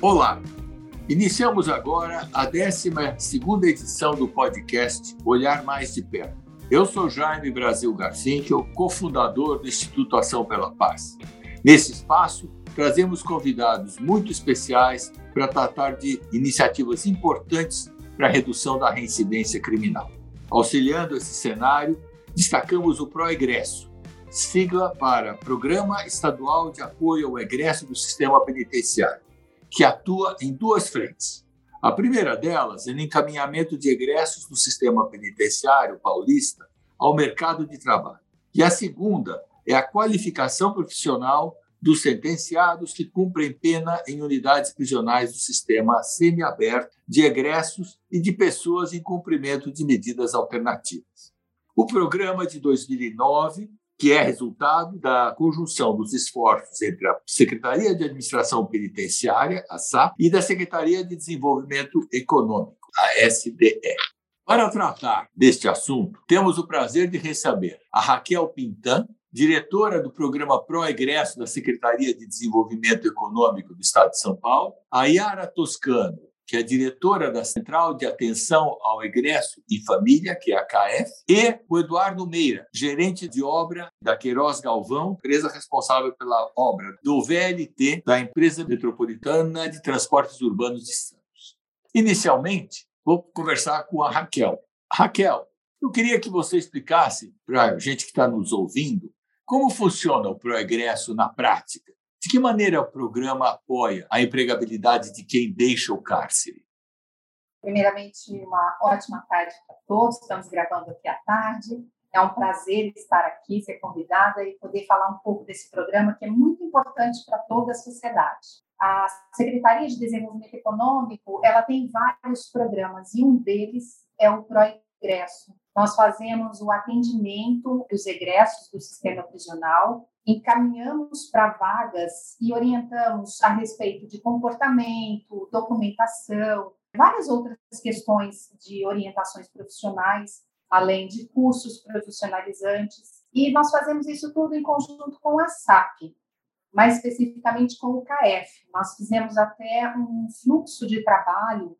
Olá! Iniciamos agora a 12 edição do podcast Olhar Mais de Perto. Eu sou Jaime Brasil Garfinkel, cofundador do Instituto Ação pela Paz. Nesse espaço, trazemos convidados muito especiais para tratar de iniciativas importantes para a redução da reincidência criminal. Auxiliando esse cenário, destacamos o Proegresso, sigla para Programa Estadual de Apoio ao Egresso do Sistema Penitenciário que atua em duas frentes. A primeira delas é no encaminhamento de egressos do sistema penitenciário paulista ao mercado de trabalho. E a segunda é a qualificação profissional dos sentenciados que cumprem pena em unidades prisionais do sistema semiaberto de egressos e de pessoas em cumprimento de medidas alternativas. O programa de 2009 que é resultado da conjunção dos esforços entre a Secretaria de Administração Penitenciária, a SAP, e da Secretaria de Desenvolvimento Econômico, a SDE. Para tratar deste assunto, temos o prazer de receber a Raquel Pintan, diretora do programa Pro-Egresso da Secretaria de Desenvolvimento Econômico do Estado de São Paulo, a Yara Toscano, que é diretora da Central de Atenção ao Egresso e Família, que é a CAF, e o Eduardo Meira, gerente de obra da Queiroz Galvão, empresa responsável pela obra do VLT, da Empresa Metropolitana de Transportes Urbanos de Santos. Inicialmente, vou conversar com a Raquel. Raquel, eu queria que você explicasse para a gente que está nos ouvindo como funciona o Proegresso na prática de que maneira o programa apoia a empregabilidade de quem deixa o cárcere? Primeiramente, uma ótima tarde para todos. Estamos gravando aqui à tarde. É um prazer estar aqui, ser convidada e poder falar um pouco desse programa que é muito importante para toda a sociedade. A Secretaria de Desenvolvimento Econômico, ela tem vários programas e um deles é o Proegresso. Nós fazemos o atendimento dos egressos do sistema prisional encaminhamos para vagas e orientamos a respeito de comportamento, documentação, várias outras questões de orientações profissionais, além de cursos profissionalizantes. E nós fazemos isso tudo em conjunto com a SAP, mais especificamente com o CAF. Nós fizemos até um fluxo de trabalho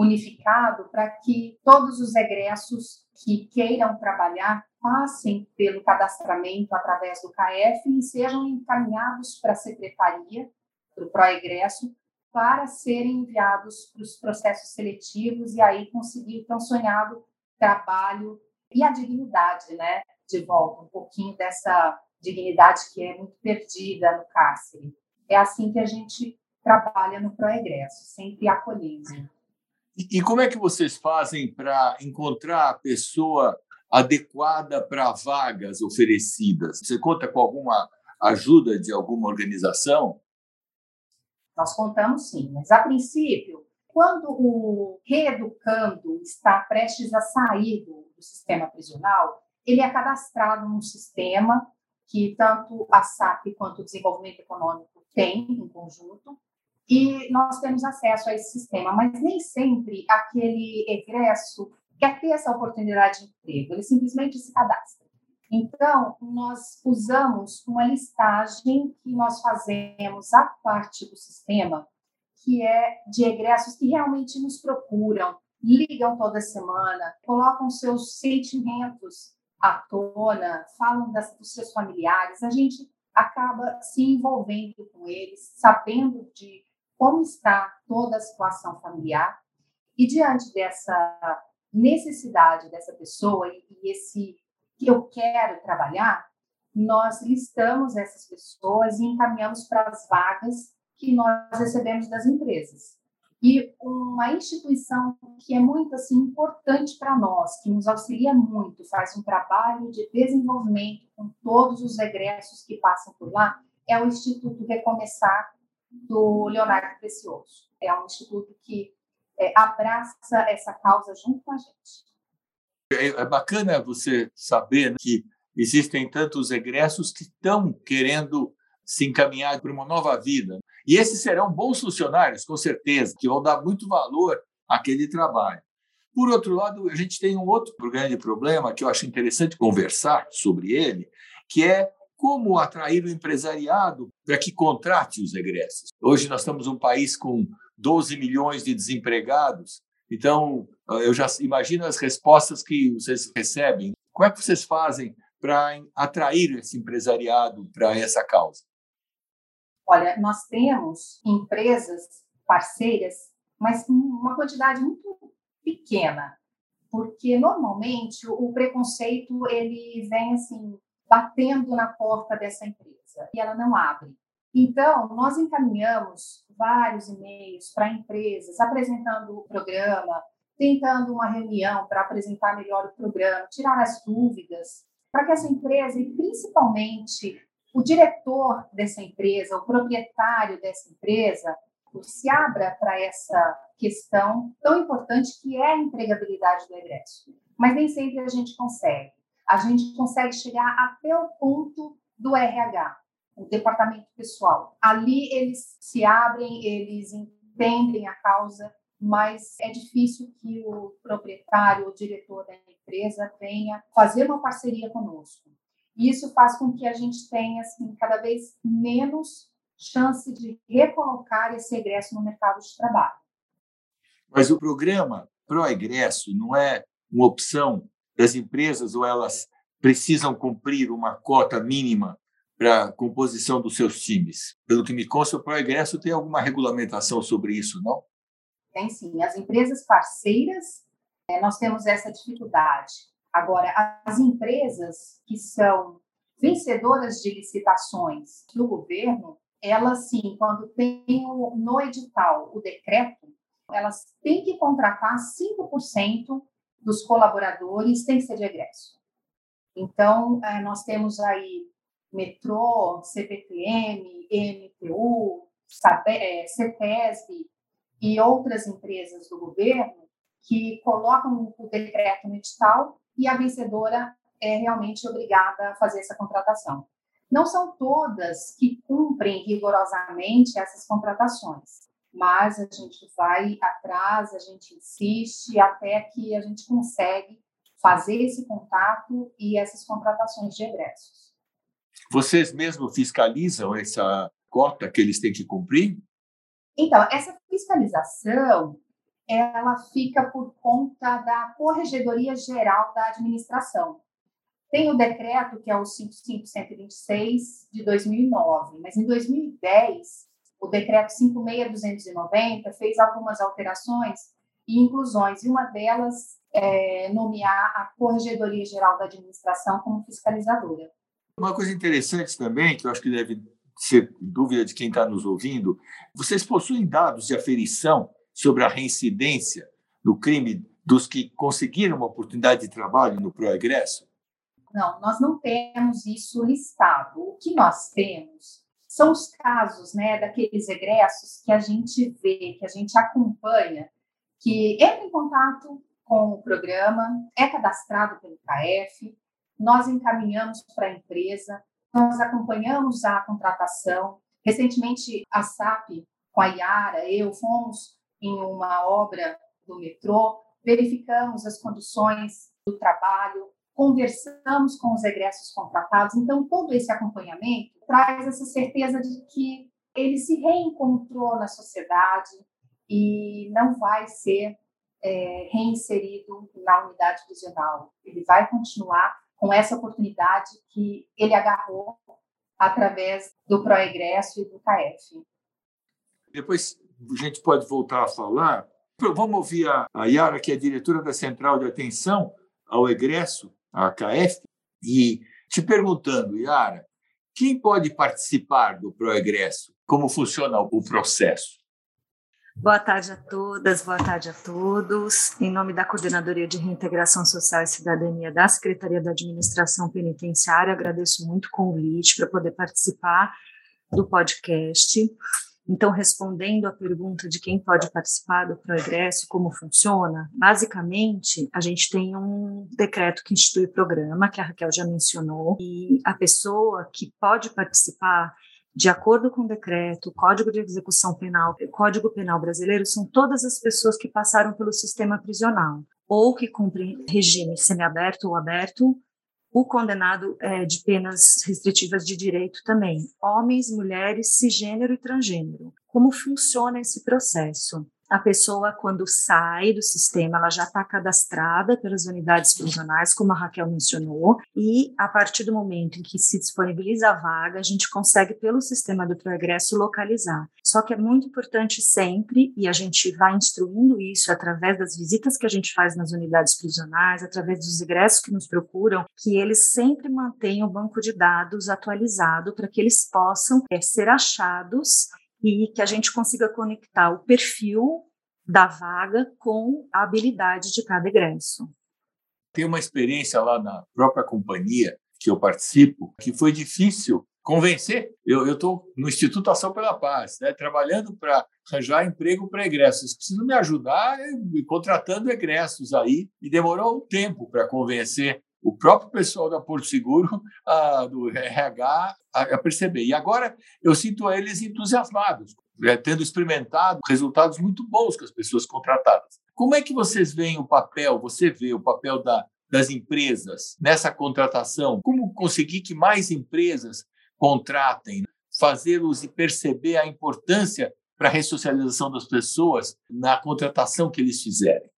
unificado para que todos os egressos que queiram trabalhar passem pelo cadastramento através do CAF e sejam encaminhados para a secretaria, para o Proegresso, para serem enviados para os processos seletivos e aí conseguir tão sonhado trabalho e a dignidade, né? De volta, um pouquinho dessa dignidade que é muito perdida no cárcere. É assim que a gente trabalha no Proegresso, sempre acolhendo. E, como é que vocês fazem para encontrar a pessoa adequada para vagas oferecidas? Você conta com alguma ajuda de alguma organização? Nós contamos sim, mas a princípio, quando o reeducando está prestes a sair do, sistema prisional, ele é cadastrado num sistema que tanto a SAP quanto o desenvolvimento econômico têm em conjunto, e nós temos acesso a esse sistema, mas nem sempre aquele egresso quer ter essa oportunidade de emprego, ele simplesmente se cadastra. Então, nós usamos uma listagem que nós fazemos a parte do sistema, que é de egressos que realmente nos procuram, ligam toda semana, colocam seus sentimentos à tona, falam das, dos seus familiares, a gente acaba se envolvendo com eles, sabendo de como está toda a situação familiar, e diante dessa necessidade dessa pessoa e, e esse que eu quero trabalhar, nós listamos essas pessoas e encaminhamos para as vagas que nós recebemos das empresas. E uma instituição que é muito assim importante para nós, que nos auxilia muito, faz um trabalho de desenvolvimento com todos os egressos que passam por lá, é o Instituto Recomeçar do Leonardo Precioso. É um instituto que é, abraça essa causa junto com a gente. É, é bacana você saber que existem tantos egressos que estão querendo se encaminhar para uma nova vida. E esses serão bons funcionários, com certeza, que vão dar muito valor àquele trabalho. Por outro lado, a gente tem um outro grande problema que eu acho interessante conversar sobre ele, que é como atrair o empresariado para que contrate os egressos. Hoje nós estamos um país com 12 milhões de desempregados, então eu já imagino as respostas que vocês recebem. Como é que vocês fazem para atrair esse empresariado para essa causa? Olha, nós temos empresas parceiras, mas uma quantidade muito pequena, porque normalmente o preconceito ele vem assim batendo na porta dessa empresa e ela não abre. Então, nós encaminhamos vários e-mails para empresas apresentando o programa, tentando uma reunião para apresentar melhor o programa, tirar as dúvidas, para que essa empresa, e principalmente o diretor dessa empresa, o proprietário dessa empresa, se abra para essa questão tão importante que é a empregabilidade do egresso. Mas nem sempre a gente consegue. A gente consegue chegar até o ponto do RH, o departamento pessoal. Ali eles se abrem, eles entendem a causa, mas é difícil que o proprietário, o diretor da empresa venha fazer uma parceria conosco. Isso faz com que a gente tenha assim, cada vez menos chance de recolocar esse egresso no mercado de trabalho. Mas o programa Pro-Egresso não é uma opção das empresas ou elas precisam cumprir uma cota mínima para a composição dos seus times? Pelo que me consta, o Pro-Egresso tem alguma regulamentação sobre isso, não? Tem sim. As empresas parceiras, é, nós temos essa dificuldade. Agora, as empresas que são vencedoras de licitações do governo, elas sim, quando tem no edital o decreto, elas têm que contratar 5% dos colaboradores, tem que ser de egresso. Então, é, nós temos aí Metrô, CPTM, MTU, CETESB e outras empresas do governo que colocam o decreto no edital e a vencedora é realmente obrigada a fazer essa contratação. Não são todas que cumprem rigorosamente essas contratações, mas a gente vai atrás, a gente insiste até que a gente consegue fazer esse contato e essas contratações de egressos. Vocês mesmo fiscalizam essa cota que eles têm que cumprir? Então, essa fiscalização ela fica por conta da Corregedoria Geral da Administração. Tem o decreto, que é o 55126 de 2009, mas em 2010, o decreto 56290 fez algumas alterações e inclusões, e uma delas é nomear a Corregedoria Geral da Administração como fiscalizadora. Uma coisa interessante também, que eu acho que deve ser dúvida de quem está nos ouvindo, vocês possuem dados de aferição sobre a reincidência no crime dos que conseguiram uma oportunidade de trabalho no Proegresso? Não, nós não temos isso listado. O que nós temos são os casos né, daqueles egressos que a gente vê, que a gente acompanha, que entra em contato com o programa, é cadastrado pelo CAF, nós encaminhamos para a empresa, nós acompanhamos a contratação. Recentemente, a SAP, com a Iara, eu fomos em uma obra do metrô, verificamos as condições do trabalho, conversamos com os egressos contratados. Então, todo esse acompanhamento traz essa certeza de que ele se reencontrou na sociedade e não vai ser é, reinserido na unidade prisional. Ele vai continuar com essa oportunidade que ele agarrou através do Proegresso e do CAF. Depois a gente pode voltar a falar. Vamos ouvir a Yara, que é diretora da Central de Atenção ao Egresso, a KF, e te perguntando, Yara, quem pode participar do Proegresso? Como funciona o processo? Boa tarde a todas, boa tarde a todos. Em nome da Coordenadoria de Reintegração Social e Cidadania da Secretaria da Administração Penitenciária, agradeço muito o convite para poder participar do podcast. Então, respondendo à pergunta de quem pode participar do progresso, como funciona, basicamente, a gente tem um decreto que institui o programa, que a Raquel já mencionou, e a pessoa que pode participar, de acordo com o decreto, Código de Execução Penal, Código Penal Brasileiro, são todas as pessoas que passaram pelo sistema prisional, ou que cumprem regime semiaberto ou aberto, o condenado é, de penas restritivas de direito também, homens, mulheres, cisgênero e transgênero. Como funciona esse processo? A pessoa, quando sai do sistema, ela já está cadastrada pelas unidades prisionais, como a Raquel mencionou, e a partir do momento em que se disponibiliza a vaga, a gente consegue, pelo sistema do progresso, localizar. Só que é muito importante sempre, e a gente vai instruindo isso através das visitas que a gente faz nas unidades prisionais, através dos ingressos que nos procuram, que eles sempre mantenham o banco de dados atualizado para que eles possam é, ser achados e que a gente consiga conectar o perfil da vaga com a habilidade de cada egresso. Tem uma experiência lá na própria companhia que eu participo que foi difícil convencer. Eu estou no Instituto Ação pela Paz, né, trabalhando para arranjar emprego para egressos. Precisam me ajudar contratando egressos aí. E demorou um tempo para convencer o próprio pessoal da Porto Seguro, a, do RH, a, a, perceber. E agora eu sinto eles entusiasmados, né, tendo experimentado resultados muito bons com as pessoas contratadas. Como é que vocês veem o papel, você vê o papel da, das empresas nessa contratação? Como conseguir que mais empresas contratem, fazê-los perceber a importância para a ressocialização das pessoas na contratação que eles fizerem?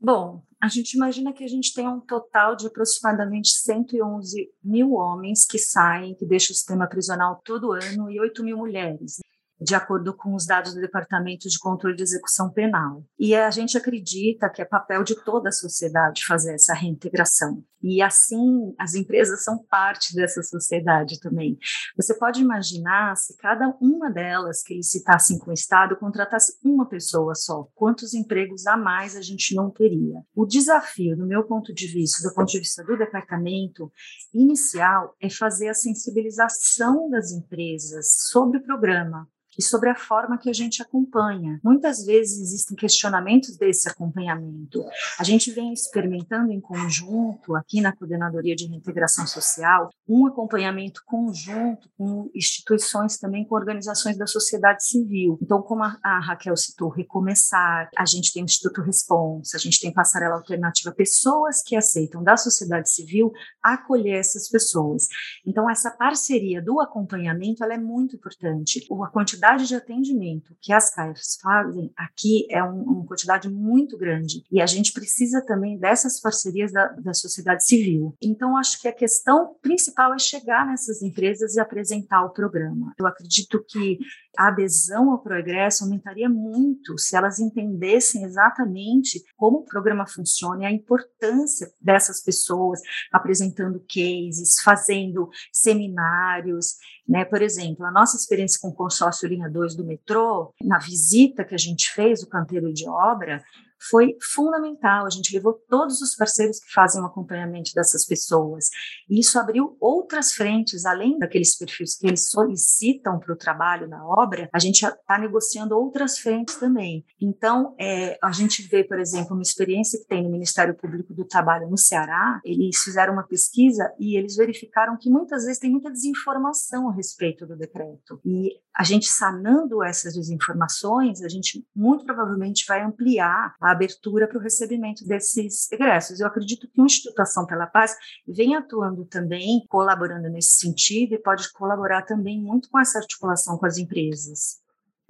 Bom, a gente imagina que a gente tem um total de aproximadamente 111 mil homens que saem, que deixam o sistema prisional todo ano, e 8 mil mulheres de acordo com os dados do Departamento de Controle de Execução Penal. E a gente acredita que é papel de toda a sociedade fazer essa reintegração. E assim, as empresas são parte dessa sociedade também. Você pode imaginar se cada uma delas que licitassem com o Estado contratasse uma pessoa só, quantos empregos a mais a gente não teria. O desafio, do meu ponto de vista, do ponto de vista do departamento, inicial é fazer a sensibilização das empresas sobre o programa, e sobre a forma que a gente acompanha. Muitas vezes existem questionamentos desse acompanhamento. A gente vem experimentando em conjunto, aqui na Coordenadoria de Reintegração Social, um acompanhamento conjunto com instituições também, com organizações da sociedade civil. Então, como a, Raquel citou, Recomeçar, a gente tem o Instituto Responsa, a gente tem Passarela Alternativa, pessoas que aceitam da sociedade civil acolher essas pessoas. Então, essa parceria do acompanhamento, ela é muito importante. A quantidade quantidade de atendimento que as CAIFs fazem aqui é um, uma quantidade muito grande e a gente precisa também dessas parcerias da, da sociedade civil. Então, acho que a questão principal é chegar nessas empresas e apresentar o programa. Eu acredito que a adesão ao progresso aumentaria muito se elas entendessem exatamente como o programa funciona e a importância dessas pessoas apresentando cases, fazendo seminários. Né? Por exemplo, a nossa experiência com o consórcio Linha 2 do metrô, na visita que a gente fez, o canteiro de obra, foi fundamental. A gente levou todos os parceiros que fazem o acompanhamento dessas pessoas. E isso abriu outras frentes, além daqueles perfis que eles solicitam para o trabalho na obra, a gente está negociando outras frentes também. Então, é, a gente vê, por exemplo, uma experiência que tem no Ministério Público do Trabalho no Ceará, eles fizeram uma pesquisa e eles verificaram que muitas vezes tem muita desinformação a respeito do decreto. E a gente sanando essas desinformações, a gente muito provavelmente vai ampliar a abertura para o recebimento desses egressos. Eu acredito que o Instituto Ação pela Paz vem atuando também, colaborando nesse sentido e pode colaborar também muito com essa articulação com as empresas.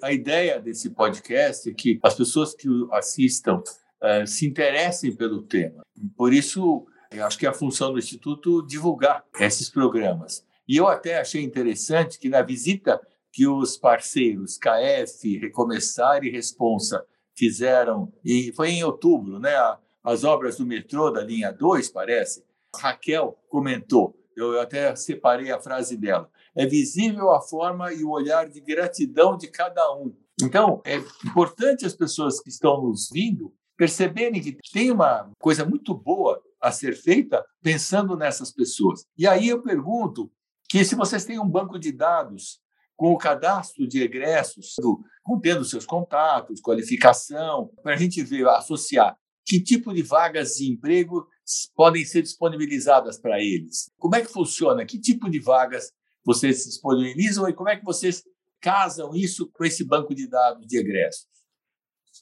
A ideia desse podcast é que as pessoas que assistam uh, se interessem pelo tema. Por isso, eu acho que é a função do Instituto divulgar esses programas. E eu até achei interessante que na visita que os parceiros KF, Recomeçar e Responsa fizeram, e foi em outubro, né? As obras do metrô da linha 2, parece. Raquel comentou, eu até separei a frase dela. É visível a forma e o olhar de gratidão de cada um. Então, é importante as pessoas que estão nos vindo perceberem que tem uma coisa muito boa a ser feita pensando nessas pessoas. E aí eu pergunto que se vocês têm um banco de dados com o cadastro de egressos, contendo seus contatos, qualificação, para a gente ver, associar que tipo de vagas de emprego podem ser disponibilizadas para eles. Como é que funciona? Que tipo de vagas vocês disponibilizam e como é que vocês casam isso com esse banco de dados de egressos?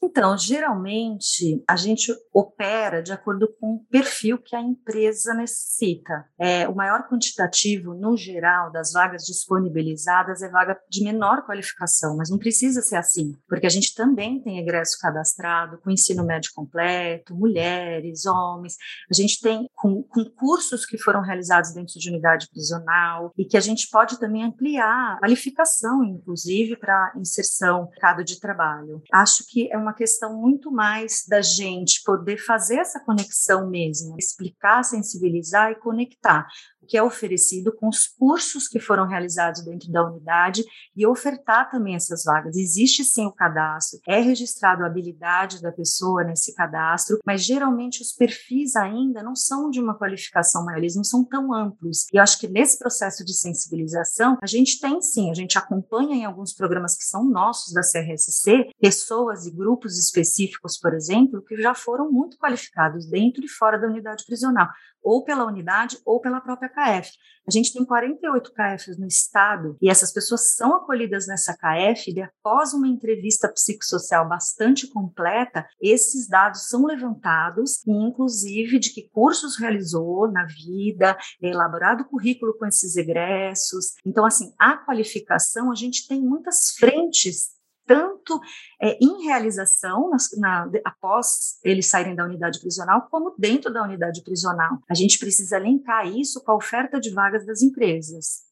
Então, geralmente, a gente opera de acordo com o perfil que a empresa necessita. É, o maior quantitativo, no geral, das vagas disponibilizadas é vaga de menor qualificação, mas não precisa ser assim, porque a gente também tem egresso cadastrado com ensino médio completo, mulheres, homens, a gente tem com, com cursos que foram realizados dentro de unidade prisional e que a gente pode também ampliar a qualificação, inclusive, para inserção no mercado de trabalho. Acho que é uma questão muito mais da gente poder fazer essa conexão mesmo, explicar, sensibilizar e conectar que é oferecido com os cursos que foram realizados dentro da unidade e ofertar também essas vagas. Existe sim o cadastro, é registrado a habilidade da pessoa nesse cadastro, mas geralmente os perfis ainda não são de uma qualificação maior, eles não são tão amplos. E eu acho que nesse processo de sensibilização, a gente tem sim, a gente acompanha em alguns programas que são nossos da CRSC, pessoas e grupos específicos, por exemplo, que já foram muito qualificados dentro e fora da unidade prisional ou pela unidade ou pela própria KF. A gente tem 48 KFs no estado e essas pessoas são acolhidas nessa KF e após uma entrevista psicossocial bastante completa, esses dados são levantados inclusive de que cursos realizou na vida, é elaborado currículo com esses egressos. Então assim, a qualificação, a gente tem muitas frentes tanto é, em realização, na, na, após eles saírem da unidade prisional, como dentro da unidade prisional. A gente precisa linkar isso com a oferta de vagas das empresas.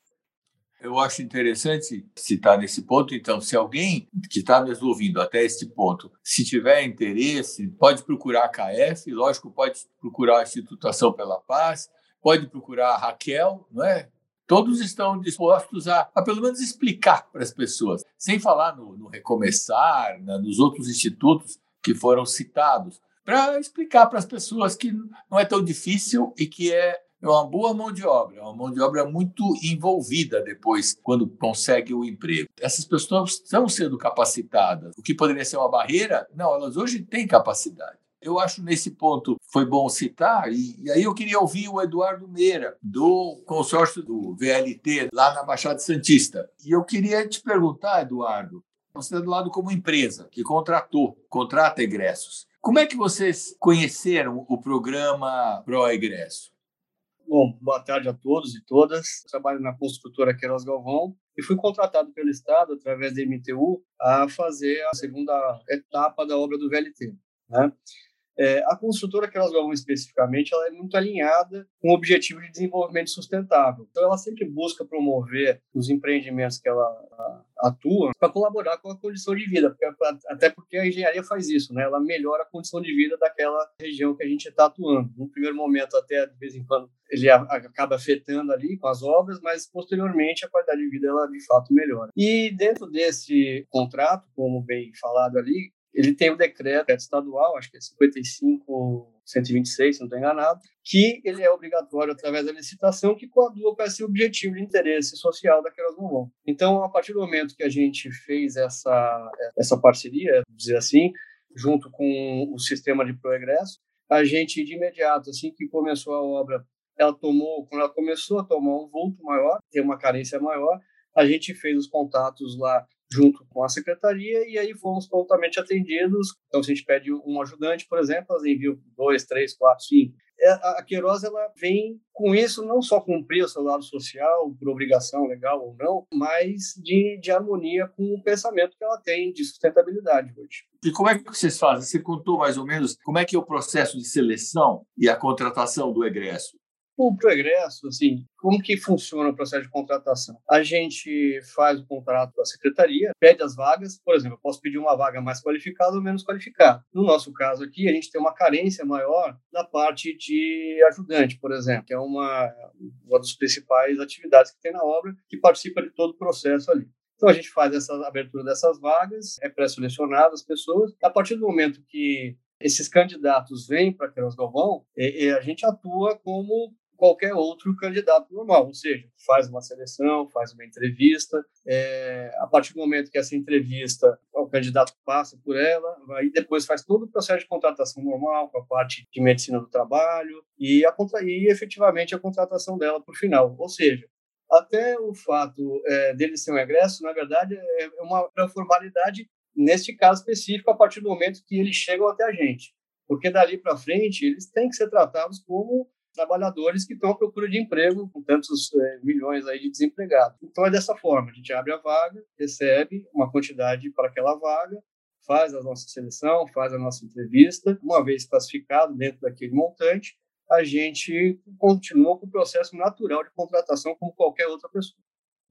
Eu acho interessante citar nesse ponto, então, se alguém que está nos ouvindo até este ponto, se tiver interesse, pode procurar a KF, lógico, pode procurar a Institutação pela Paz, pode procurar a Raquel, não é? Todos estão dispostos a, a pelo menos explicar para as pessoas, sem falar no, no Recomeçar, né, nos outros institutos que foram citados, para explicar para as pessoas que não é tão difícil e que é uma boa mão de obra, uma mão de obra muito envolvida depois, quando consegue o emprego. Essas pessoas estão sendo capacitadas. O que poderia ser uma barreira, não, elas hoje têm capacidade. Eu acho nesse ponto foi bom citar, e, e, aí eu queria ouvir o Eduardo Meira, do consórcio do VLT, lá na Baixada Santista. E eu queria te perguntar, Eduardo, você está do lado como empresa que contratou, contrata egressos. Como é que vocês conheceram o programa Pro Egresso? Bom, boa tarde a todos e todas. trabalho na construtora Queiroz Galvão e fui contratado pelo Estado, através da MTU, a fazer a segunda etapa da obra do VLT. Né? É, a construtora que elas vão especificamente, ela é muito alinhada com o objetivo de desenvolvimento sustentável. Então, ela sempre busca promover os empreendimentos que ela atua para colaborar com a condição de vida, porque, até porque a engenharia faz isso, né? Ela melhora a condição de vida daquela região que a gente está atuando. No primeiro momento, até de vez em quando, ele acaba afetando ali com as obras, mas posteriormente a qualidade de vida ela de fato melhora. E dentro desse contrato, como bem falado ali, ele tem o decreto estadual, acho que é 55 126, se não estou enganado, que ele é obrigatório através da licitação que coadua com esse objetivo de interesse social da Queiroz. Então, a partir do momento que a gente fez essa, essa parceria, dizer assim, junto com o sistema de progresso, a gente de imediato, assim que começou a obra, ela tomou, quando ela começou a tomar um vulto maior, ter uma carência maior, a gente fez os contatos lá junto com a secretaria e aí fomos prontamente atendidos. Então, se a gente pede um ajudante, por exemplo, elas enviam dois, três, quatro, cinco. É, a Queiroz ela vem com isso não só cumprir o seu lado social, por obrigação legal ou não, mas de, de harmonia com o pensamento que ela tem de sustentabilidade hoje. E como é que vocês fazem? Você contou mais ou menos como é que é o processo de seleção e a contratação do egresso? O progresso, assim, como que funciona o processo de contratação? A gente faz o contrato com a secretaria, pede as vagas, por exemplo, eu posso pedir uma vaga mais qualificada ou menos qualificada. No nosso caso aqui, a gente tem uma carência maior na parte de ajudante, por exemplo, que é uma, uma das principais atividades que tem na obra, que participa de todo o processo ali. Então a gente faz essa abertura dessas vagas, é pré-selecionado as pessoas. A partir do momento que esses candidatos vêm para Queiroz Galvão, a gente atua como qualquer outro candidato normal, ou seja, faz uma seleção, faz uma entrevista, é, a partir do momento que essa entrevista, o candidato passa por ela, aí depois faz todo o processo de contratação normal, com a parte de medicina do trabalho, e, a, e efetivamente a contratação dela por final, ou seja, até o fato é, dele ser um egresso, na verdade, é uma, é uma formalidade neste caso específico, a partir do momento que eles chegam até a gente. Porque dali para frente, eles têm que ser tratados como trabalhadores que estão à procura de emprego, com tantos é, milhões aí de desempregados. Então é dessa forma, a gente abre a vaga, recebe uma quantidade para aquela vaga, faz a nossa seleção, faz a nossa entrevista, uma vez classificado dentro daquele montante, a gente continua com o processo natural de contratação como qualquer outra pessoa.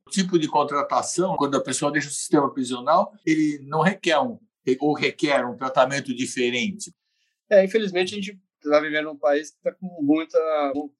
O tipo de contratação, quando a pessoa deixa o sistema prisional, ele não requer um ou requer um tratamento diferente. É, infelizmente a gente está vivendo um país que está com muita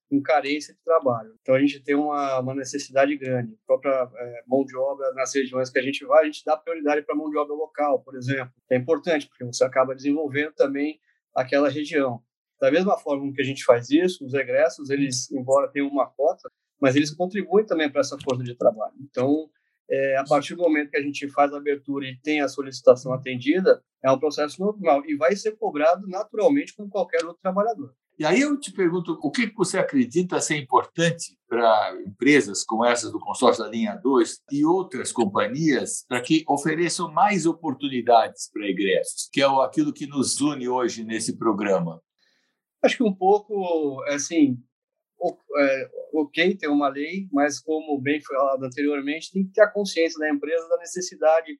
com carência de trabalho. Então a gente tem uma, uma necessidade grande. A própria é, mão de obra nas regiões que a gente vai, a gente dá prioridade para a mão de obra local, por exemplo. É importante porque você acaba desenvolvendo também aquela região. Da mesma forma que a gente faz isso, os egressos, eles, embora tenham uma cota, mas eles contribuem também para essa força de trabalho. Então, é, a partir do momento que a gente faz a abertura e tem a solicitação atendida, é um processo normal e vai ser cobrado naturalmente como qualquer outro trabalhador. E aí eu te pergunto, o que você acredita ser importante para empresas como essas do consórcio da linha 2 e outras companhias para que ofereçam mais oportunidades para egressos, que é aquilo que nos une hoje nesse programa? Acho que um pouco, assim, é, ok ter uma lei, mas como bem falado anteriormente, tem que ter a consciência da empresa da necessidade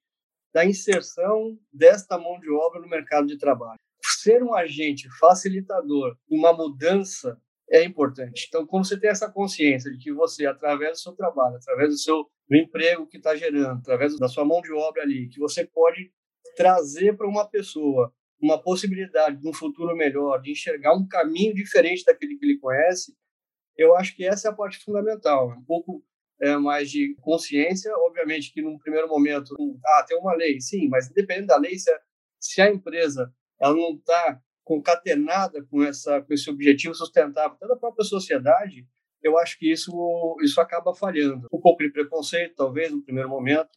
da inserção desta mão de obra no mercado de trabalho. Ser um agente facilitador, uma mudança é importante. Então, quando você tem essa consciência de que você, através do seu trabalho, através do seu do emprego que está gerando, através da sua mão de obra ali, que você pode trazer para uma pessoa uma possibilidade de um futuro melhor, de enxergar um caminho diferente daquele que ele conhece, eu acho que essa é a parte fundamental. Um pouco é, mais de consciência, obviamente que num primeiro momento, ah, tem uma lei, sim, mas independente da lei, se a, se a empresa ela não está concatenada com essa com esse objetivo sustentável da própria sociedade, eu acho que isso isso acaba falhando. Um pouco de preconceito, talvez, no primeiro momento,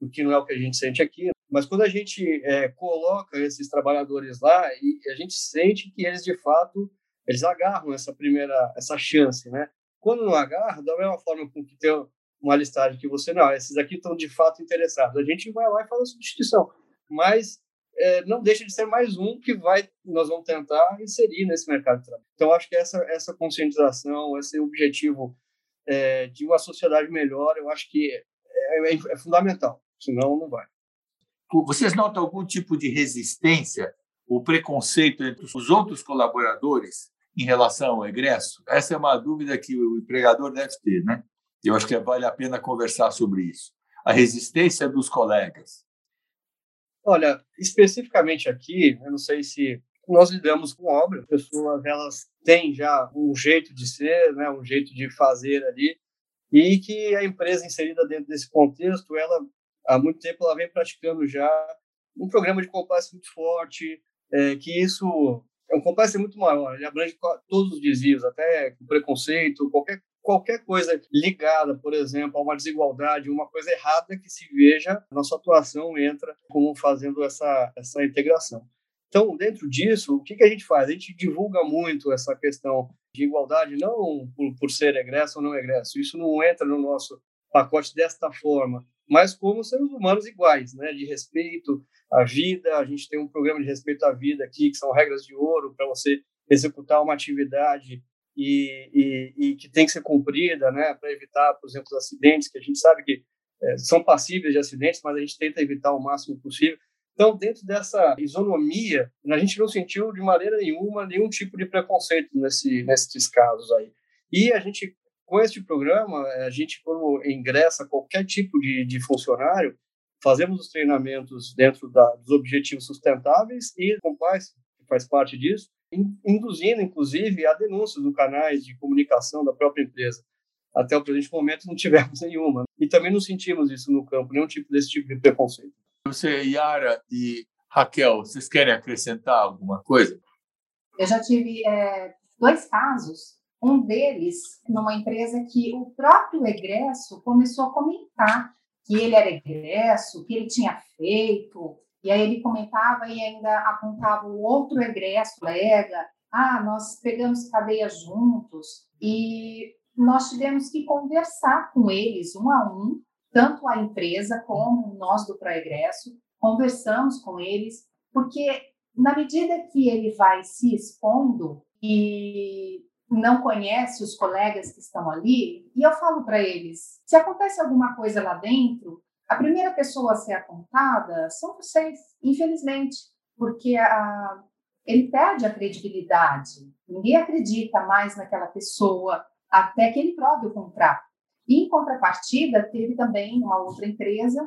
o que não é o que a gente sente aqui. Mas quando a gente é, coloca esses trabalhadores lá, e a gente sente que eles de fato eles agarram essa primeira essa chance, né? Quando não agarra, da mesma forma com que tem uma listagem que você não, esses aqui estão de fato interessados, a gente vai lá e faz a substituição, mas é, não deixa de ser mais um que vai nós vamos tentar inserir nesse mercado de trabalho. Então acho que essa essa conscientização, esse objetivo é, de uma sociedade melhor, eu acho que é, é, é fundamental, senão não vai. Vocês notam algum tipo de resistência ou preconceito entre os outros colaboradores em relação ao egresso? Essa é uma dúvida que o empregador deve ter, né? Eu acho que vale a pena conversar sobre isso. A resistência dos colegas. Olha, especificamente aqui, eu não sei se nós lidamos com obra, pessoas elas têm já um jeito de ser, né, um jeito de fazer ali, e que a empresa inserida dentro desse contexto, ela há muito tempo ela vem praticando já um programa de compliance muito forte, é, que isso é um complexo muito maior, ele abrange todos os desvios, até preconceito, qualquer, qualquer coisa ligada, por exemplo, a uma desigualdade, uma coisa errada que se veja, nossa atuação entra como fazendo essa, essa integração. Então, dentro disso, o que, que a gente faz? A gente divulga muito essa questão de igualdade, não por, por ser egresso ou não egresso, isso não entra no nosso pacote desta forma, mas como seres humanos iguais, né, de respeito à vida. A gente tem um programa de respeito à vida aqui, que são regras de ouro para você executar uma atividade e, e, e, que tem que ser cumprida, né, para evitar, por exemplo, acidentes, que a gente sabe que é, são passíveis de acidentes, mas a gente tenta evitar o máximo possível. Então, dentro dessa isonomia, a gente não sentiu de maneira nenhuma nenhum tipo de preconceito nesse, nesses casos aí. E a gente com este programa, eh, a gente, quando ingressa qualquer tipo de, de funcionário, fazemos os treinamentos dentro da, dos objetivos sustentáveis e compliance, que faz parte disso, induzindo, inclusive, a denúncia dos canais de comunicação da própria empresa. Até o presente momento não tivemos nenhuma. E também não sentimos isso no campo, nenhum tipo desse tipo de preconceito. Você, Yara e Raquel, vocês querem acrescentar alguma coisa? Eu já tive é, dois casos um deles, numa empresa que o próprio egresso começou a comentar que ele era egresso, que ele tinha feito, e aí ele comentava e ainda apontava o outro egresso, colega, ah, nós pegamos cadeia juntos, e nós tivemos que conversar com eles, um a um, tanto a empresa como nós do Proegresso, conversamos com eles, porque na medida que ele vai se expondo e não conhece os colegas que estão ali, e eu falo para eles: se acontece alguma coisa lá dentro, a primeira pessoa a ser apontada são vocês, infelizmente, porque a, ele perde a credibilidade. Ninguém acredita mais naquela pessoa até que ele prove o contrário. E, em contrapartida, teve também uma outra empresa,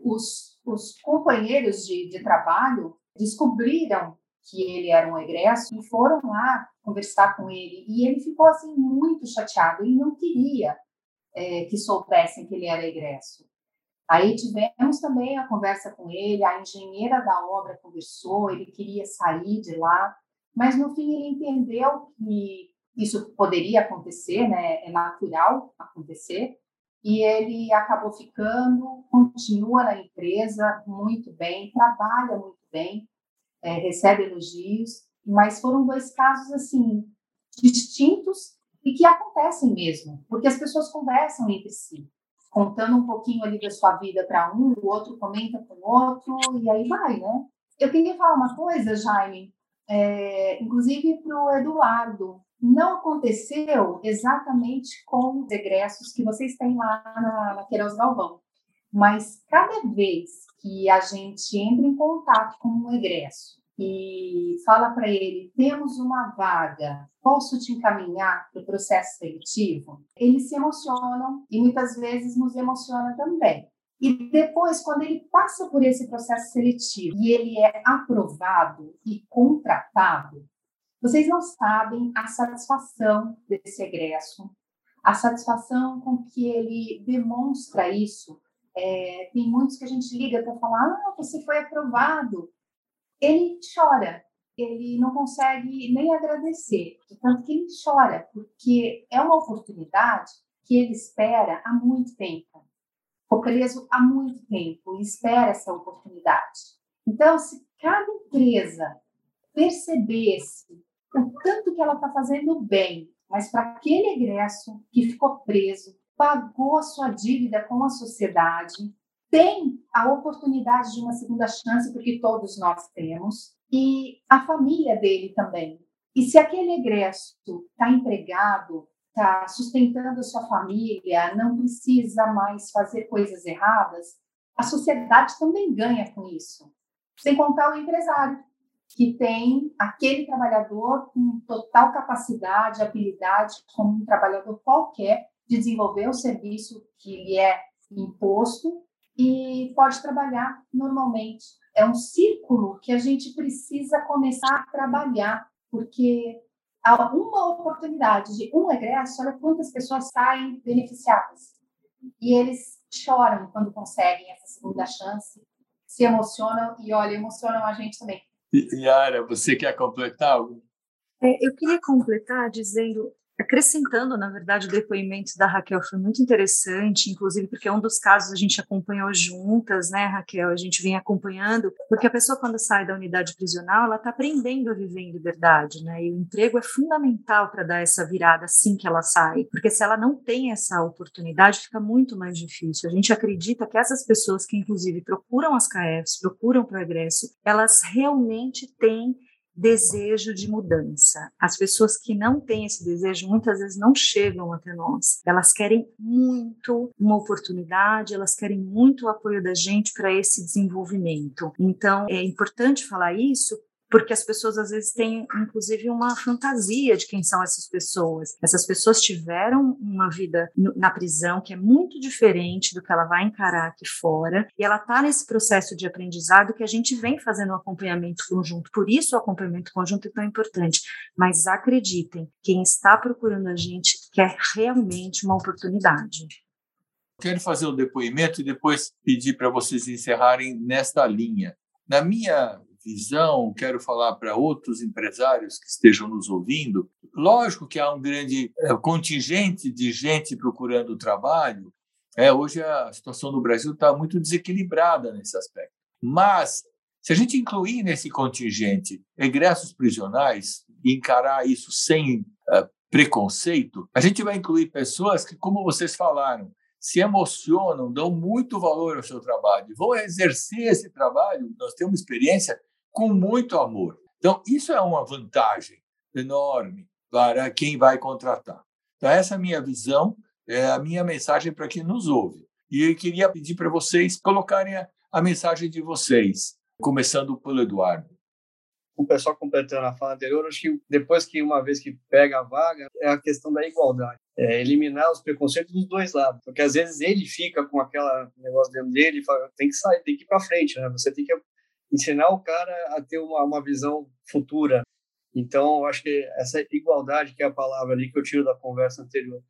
os, os companheiros de, de trabalho descobriram que ele era um egresso e foram lá conversar com ele. E ele ficou assim muito chateado e não queria é, que soubessem que ele era egresso. Aí tivemos também a conversa com ele, a engenheira da obra conversou, ele queria sair de lá, mas no fim ele entendeu que isso poderia acontecer, né? É natural acontecer. E ele acabou ficando, continua na empresa muito bem, trabalha muito bem, é, recebe elogios, mas foram dois casos assim distintos e que acontecem mesmo, porque as pessoas conversam entre si, contando um pouquinho ali da sua vida para um, o outro comenta com o outro e aí vai, né? Eu queria falar uma coisa, Jaime, é, inclusive para o Eduardo, não aconteceu exatamente com os egressos que vocês têm lá na, na Queiroz Galvão, mas cada vez que a gente entra em contato com um egresso e fala para ele: temos uma vaga, posso te encaminhar para o processo seletivo? Eles se emocionam e muitas vezes nos emociona também. E depois, quando ele passa por esse processo seletivo e ele é aprovado e contratado, vocês não sabem a satisfação desse egresso, a satisfação com que ele demonstra isso. É, tem muitos que a gente liga para falar: ah, você foi aprovado. Ele chora, ele não consegue nem agradecer, tanto que ele chora, porque é uma oportunidade que ele espera há muito tempo. Ficou preso há muito tempo e espera essa oportunidade. Então, se cada empresa percebesse o tanto que ela está fazendo bem, mas para aquele egresso que ficou preso, pagou a sua dívida com a sociedade, tem a oportunidade de uma segunda chance, porque todos nós temos, e a família dele também. E se aquele egresso está empregado, está sustentando a sua família, não precisa mais fazer coisas erradas, a sociedade também ganha com isso. Sem contar o empresário, que tem aquele trabalhador com total capacidade, habilidade, como um trabalhador qualquer, de desenvolver o serviço que lhe é imposto e pode trabalhar normalmente. É um círculo que a gente precisa começar a trabalhar, porque há uma oportunidade de um egresso, olha quantas pessoas saem beneficiadas. E eles choram quando conseguem essa segunda chance, se emocionam e, olha, emocionam a gente também Yara, você quer completar algo? É, eu queria completar dizendo acrescentando, na verdade, o depoimento da Raquel foi muito interessante, inclusive porque é um dos casos a gente acompanhou juntas, né, Raquel? A gente vem acompanhando, porque a pessoa, quando sai da unidade prisional, ela está aprendendo a viver em liberdade, né? E o emprego é fundamental para dar essa virada assim que ela sai, porque se ela não tem essa oportunidade, fica muito mais difícil. A gente acredita que essas pessoas que, inclusive, procuram as KFs, procuram progresso, elas realmente têm desejo de mudança. As pessoas que não têm esse desejo muitas vezes não chegam até nós. Elas querem muito uma oportunidade, elas querem muito o apoio da gente para esse desenvolvimento. Então, é importante falar isso porque as pessoas às vezes têm, inclusive, uma fantasia de quem são essas pessoas. Essas pessoas tiveram uma vida na prisão que é muito diferente do que ela vai encarar aqui fora, e ela está nesse processo de aprendizado que a gente vem fazendo um acompanhamento conjunto. Por isso, o acompanhamento conjunto é tão importante. Mas acreditem, quem está procurando a gente quer realmente uma oportunidade. Quero fazer um depoimento e depois pedir para vocês encerrarem nesta linha. Na minha visão, quero falar para outros empresários que estejam nos ouvindo. Lógico que há um grande é, contingente de gente procurando trabalho. É, hoje a situação no Brasil está muito desequilibrada nesse aspecto. Mas, se a gente incluir nesse contingente egressos prisionais e encarar isso sem uh, preconceito, a gente vai incluir pessoas que, como vocês falaram, se emocionam, dão muito valor ao seu trabalho, vão exercer esse trabalho, nós temos experiência, com muito amor. Então, isso é uma vantagem enorme para quem vai contratar. Então, essa é a minha visão, é a minha mensagem para quem nos ouve. E eu queria pedir para vocês colocarem a, a mensagem de vocês, começando pelo Eduardo o pessoal completando a fala anterior, acho que depois que uma vez que pega a vaga, é a questão da igualdade. É eliminar os preconceitos dos dois lados, porque às vezes ele fica com aquela negócio dentro dele e fala, tem que sair, tem que ir para frente, né? Você tem que ensinar o cara a ter uma, uma visão futura. Então, acho que essa igualdade que é a palavra ali que eu tiro da conversa anterior.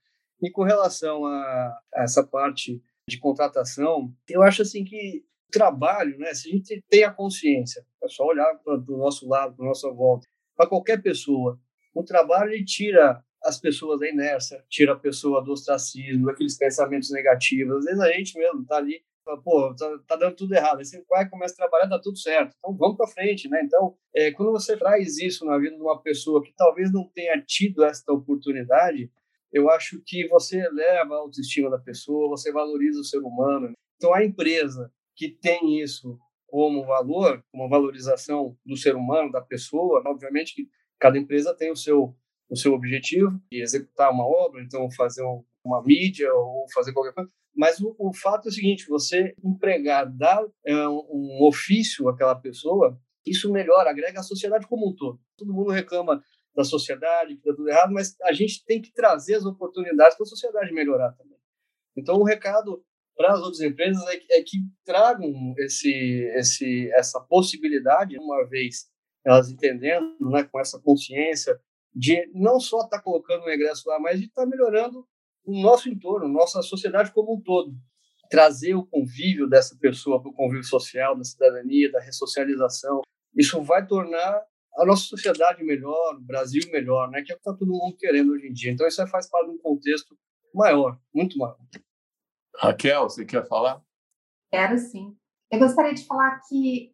E com relação a, a essa parte de contratação, eu acho assim que trabalho, né? Se a gente tem a consciência, é só olhar para o nosso lado, para nossa volta, para qualquer pessoa, o trabalho ele tira as pessoas da inércia, tira a pessoa do ostracismo, daqueles pensamentos negativos. Às vezes a gente mesmo tá ali, pô, tá, tá, dando tudo errado. Aí você vai começa a trabalhar, tá tudo certo. Então vamos para frente, né? Então, é, quando você traz isso na vida de uma pessoa que talvez não tenha tido essa oportunidade, eu acho que você eleva a autoestima da pessoa, você valoriza o ser humano. Então a empresa que tem isso como valor, como valorização do ser humano, da pessoa, obviamente que cada empresa tem o seu o seu objetivo de executar uma obra, então fazer uma mídia ou fazer qualquer coisa. Mas o, o fato é o seguinte: você empregar, dar é, um ofício àquela pessoa, isso melhora, agrega a sociedade como um todo. Todo mundo reclama da sociedade, que está tudo errado, mas a gente tem que trazer as oportunidades para a sociedade melhorar também. Então, o recado para as outras empresas é que, é que tragam esse, esse, essa possibilidade, uma vez elas entendendo, né, com essa consciência de não só estar tá colocando o ingresso lá, mas de estar tá melhorando o nosso entorno, nossa sociedade como um todo. Trazer o convívio dessa pessoa para o convívio social, da cidadania, da ressocialização, isso vai tornar a nossa sociedade melhor, o Brasil melhor, né? que é o que está todo mundo querendo hoje em dia. Então, isso faz parte de um contexto maior, muito maior. Raquel, você quer falar? Quero sim. Eu gostaria de falar que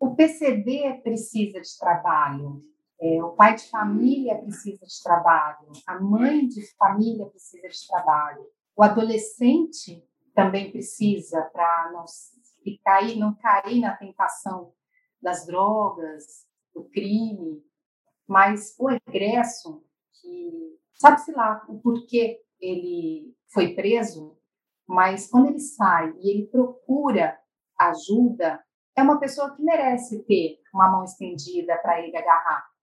o PCD precisa de trabalho, é, o pai de família precisa de trabalho, a mãe de família precisa de trabalho, o adolescente também precisa para não ficar não cair na tentação das drogas, do crime, mas o egresso que sabe-se lá o porquê ele foi preso, mas quando ele sai e ele procura ajuda, é uma pessoa que merece ter uma mão estendida para ele agarrar.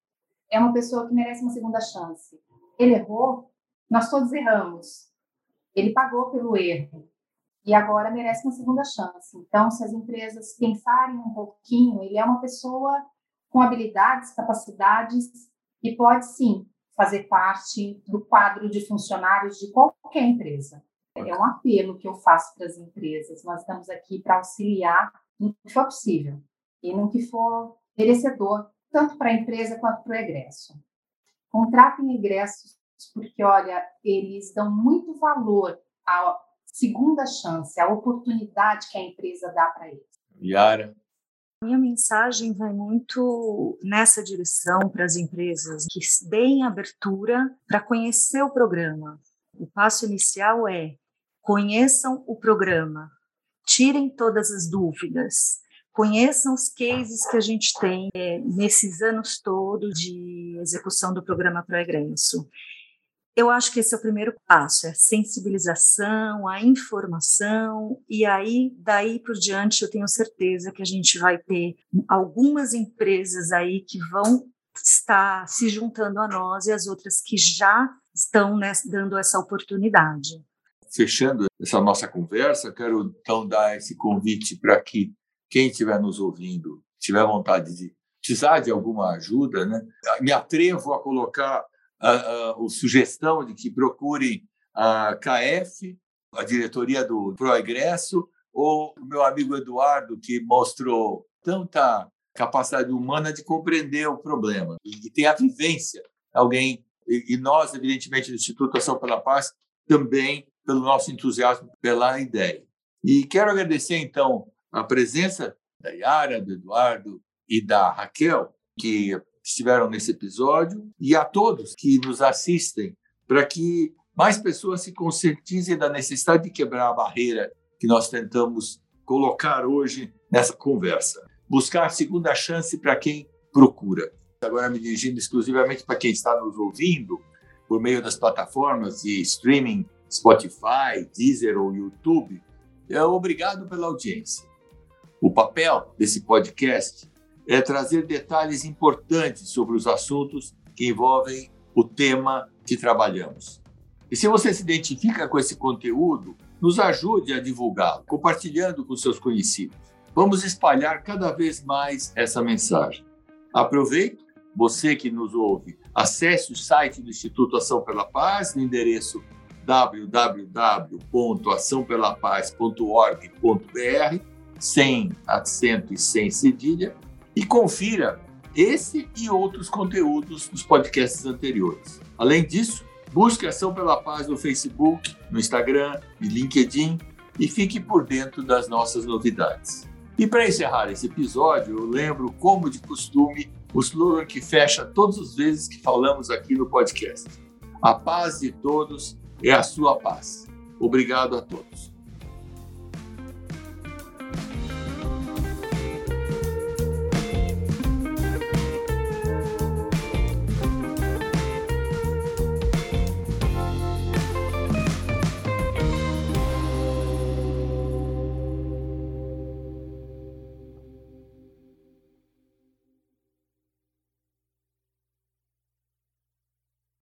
É uma pessoa que merece uma segunda chance. Ele errou, nós todos erramos. Ele pagou pelo erro e agora merece uma segunda chance. Então, se as empresas pensarem um pouquinho, ele é uma pessoa com habilidades, capacidades e pode sim fazer parte do quadro de funcionários de qualquer empresa. É um apelo que eu faço para as empresas. Nós estamos aqui para auxiliar no que for possível e no que for merecedor, tanto para a empresa quanto para o egresso. Contratem egressos, porque, olha, eles dão muito valor à segunda chance, à oportunidade que a empresa dá para eles. Yara? Minha mensagem vai muito nessa direção para as empresas que deem abertura para conhecer o programa. O passo inicial é conheçam o programa, tirem todas as dúvidas, conheçam os cases que a gente tem é, nesses anos todos de execução do programa Progresso. Eu acho que esse é o primeiro passo, é a sensibilização, a informação, e aí, daí por diante, eu tenho certeza que a gente vai ter algumas empresas aí que vão estar se juntando a nós e as outras que já estão né, dando essa oportunidade fechando essa nossa conversa, quero então dar esse convite para que quem estiver nos ouvindo, tiver vontade de precisar de alguma ajuda, né? me atrevo a colocar a, a, a sugestão de que procurem a KF, a diretoria do Proegresso, ou o meu amigo Eduardo, que mostrou tanta capacidade humana de compreender o problema e, tem a vivência. Alguém, e nós, evidentemente, do Instituto Ação pela Paz, também pelo nosso entusiasmo pela ideia. E quero agradecer, então, a presença da Yara, do Eduardo e da Raquel, que estiveram nesse episódio, e a todos que nos assistem, para que mais pessoas se conscientizem da necessidade de quebrar a barreira que nós tentamos colocar hoje nessa conversa. Buscar segunda chance para quem procura. Agora me dirigindo exclusivamente para quem está nos ouvindo por meio das plataformas de streaming Spotify, Deezer ou YouTube. É, obrigado pela audiência. O papel desse podcast é trazer detalhes importantes sobre os assuntos que envolvem o tema que trabalhamos. E se você se identifica com esse conteúdo, nos ajude a divulgá-lo, compartilhando com seus conhecidos. Vamos espalhar cada vez mais essa mensagem. Aproveito, você que nos ouve, acesse o site do Instituto Ação pela Paz no endereço www.açãopelapaz.org.br, sem acento e sem cedilha, e confira esse e outros conteúdos dos podcasts anteriores. Além disso, busque Ação pela Paz no Facebook, no Instagram e LinkedIn e fique por dentro das nossas novidades. E para encerrar esse episódio, eu lembro, como de costume, o slogan que fecha todas as vezes que falamos aqui no podcast. A paz de todos é a sua paz. Obrigado a todos.